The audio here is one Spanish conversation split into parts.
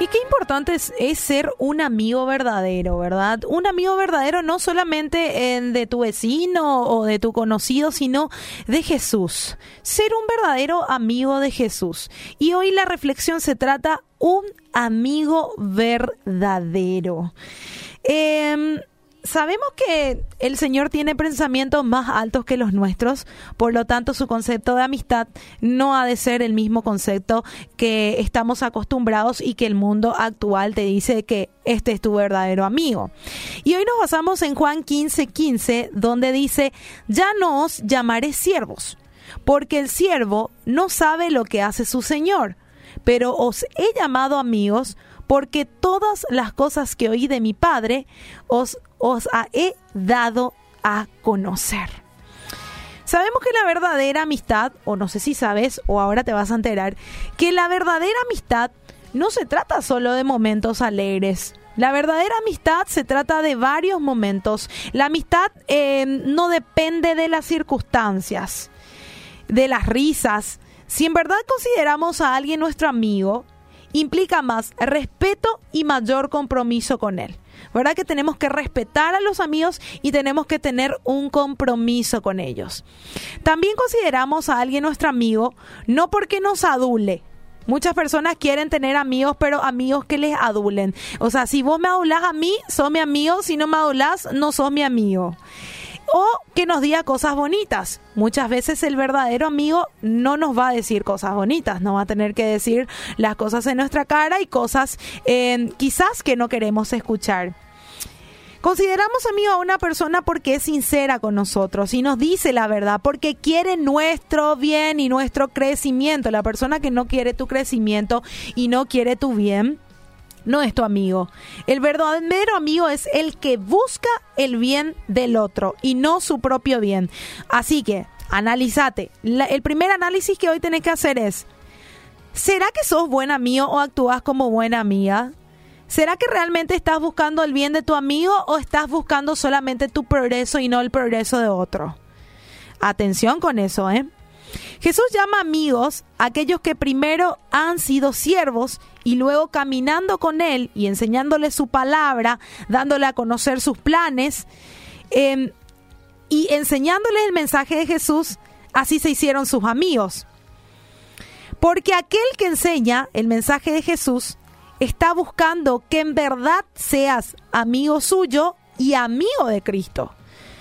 Y qué importante es, ser un amigo verdadero, ¿verdad? Un amigo verdadero no solamente en, de tu vecino o de tu conocido, sino de Jesús. Ser un verdadero amigo de Jesús. Y hoy la reflexión se trata un amigo verdadero. Eh, sabemos que el Señor tiene pensamientos más altos que los nuestros, por lo tanto su concepto de amistad no ha de ser el mismo concepto que estamos acostumbrados y que el mundo actual te dice que este es tu verdadero amigo. Y hoy nos basamos en Juan 15:15, 15, donde dice, ya no os llamaré siervos, porque el siervo no sabe lo que hace su Señor, pero os he llamado amigos, porque todas las cosas que oí de mi Padre os, os he dado a conocer. Sabemos que la verdadera amistad, o no sé si sabes, o ahora te vas a enterar, que la verdadera amistad no se trata solo de momentos alegres. La verdadera amistad se trata de varios momentos. La amistad eh, no depende de las circunstancias, de las risas. Si en verdad consideramos a alguien nuestro amigo, implica más respeto y mayor compromiso con él. ¿Verdad que tenemos que respetar a los amigos y tenemos que tener un compromiso con ellos? También consideramos a alguien nuestro amigo no porque nos adule, Muchas personas quieren tener amigos, pero amigos que les adulen. O sea, si vos me adulás a mí, sos mi amigo. Si no me adulás, no sos mi amigo o que nos diga cosas bonitas. Muchas veces el verdadero amigo no nos va a decir cosas bonitas, nos va a tener que decir las cosas en nuestra cara y cosas eh, quizás que no queremos escuchar. Consideramos amigo a una persona porque es sincera con nosotros y nos dice la verdad, porque quiere nuestro bien y nuestro crecimiento. La persona que no quiere tu crecimiento y no quiere tu bien, no es tu amigo. El verdadero amigo es el que busca el bien del otro y no su propio bien. Así que, analízate. el primer análisis que hoy tenés que hacer es, ¿será que sos buen amigo o actúas como buena amiga? ¿Será que realmente estás buscando el bien de tu amigo o estás buscando solamente tu progreso y no el progreso de otro? Atención con eso, ¿eh? Jesús llama amigos a aquellos que primero han sido siervos y luego caminando con Él y enseñándole su palabra, dándole a conocer sus planes em, y enseñándole el mensaje de Jesús, así se hicieron sus amigos. Porque aquel que enseña el mensaje de Jesús está buscando que en verdad seas amigo suyo y amigo de Cristo.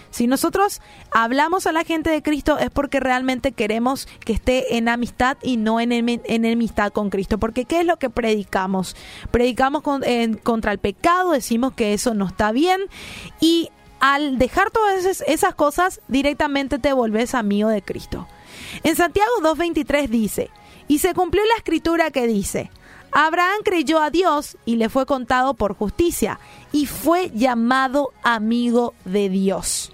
Si nosotros hablamos a la gente de Cristo es porque realmente queremos que esté en amistad y no en, enemistad con Cristo. Porque ¿qué es lo que predicamos? Predicamos contra el pecado, decimos que eso no está bien y al dejar todas esas, cosas directamente te volvés amigo de Cristo. En Santiago 2.23 dice, y se cumplió la escritura que dice, Abraham creyó a Dios y le fue contado por justicia y fue llamado amigo de Dios.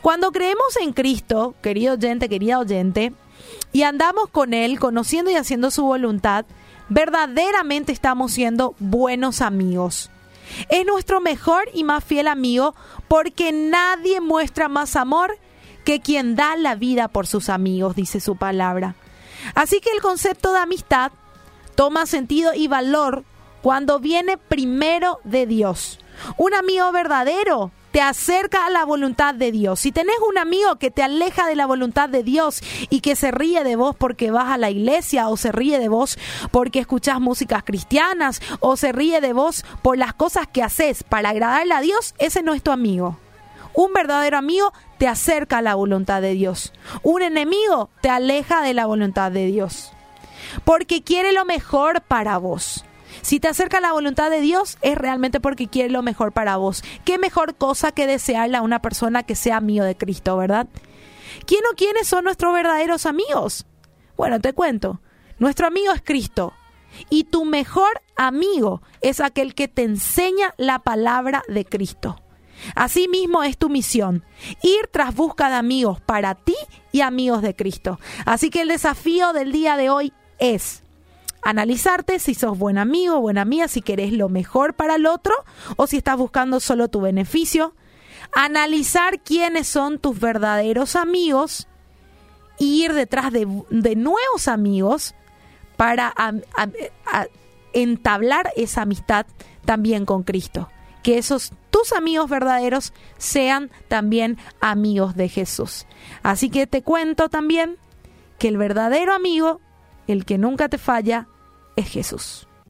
Cuando creemos en Cristo, querido oyente, querida oyente, y andamos con Él, conociendo y haciendo su voluntad, verdaderamente estamos siendo buenos amigos. Es nuestro mejor y más fiel amigo porque nadie muestra más amor que quien da la vida por sus amigos, dice su palabra. Así que el concepto de amistad toma sentido y valor cuando viene primero de Dios. Un amigo verdadero te acerca a la voluntad de Dios. Si tenés un amigo que te aleja de la voluntad de Dios y que se ríe de vos porque vas a la iglesia o se ríe de vos porque escuchás músicas cristianas o se ríe de vos por las cosas que haces para agradarle a Dios, ese no es tu amigo. Un verdadero amigo te acerca a la voluntad de Dios. Un enemigo te aleja de la voluntad de Dios. Porque quiere lo mejor para vos. Si te acerca la voluntad de Dios, es realmente porque quiere lo mejor para vos. ¿Qué mejor cosa que desearle a una persona que sea amigo de Cristo, verdad? ¿Quién o quiénes son nuestros verdaderos amigos? Bueno, te cuento. Nuestro amigo es Cristo. Y tu mejor amigo es aquel que te enseña la palabra de Cristo. Asimismo es tu misión, ir tras busca de amigos para ti y amigos de Cristo. Así que el desafío del día de hoy es analizarte si sos buen amigo, buena amiga, si querés lo mejor para el otro o si estás buscando solo tu beneficio. Analizar quiénes son tus verdaderos amigos y ir detrás de, nuevos amigos para entablar esa amistad también con Cristo. Que esos tus amigos verdaderos sean también amigos de Jesús. Así que te cuento también que el verdadero amigo, el que nunca te falla, es Jesús.